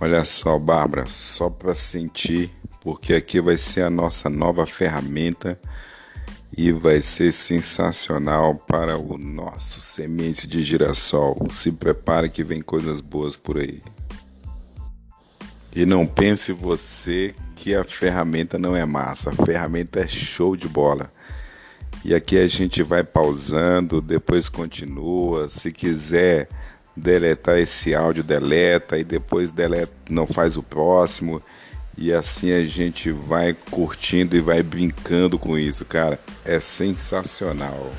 Olha só, Bárbara, só para sentir, porque aqui vai ser a nossa nova ferramenta e vai ser sensacional para o nosso semente de girassol. Se prepare que vem coisas boas por aí. E não pense você que a ferramenta não é massa, a ferramenta é show de bola. E aqui a gente vai pausando, depois continua. Se quiser deletar esse áudio, deleta e depois deleta, não faz o próximo. E assim a gente vai curtindo e vai brincando com isso, cara. É sensacional.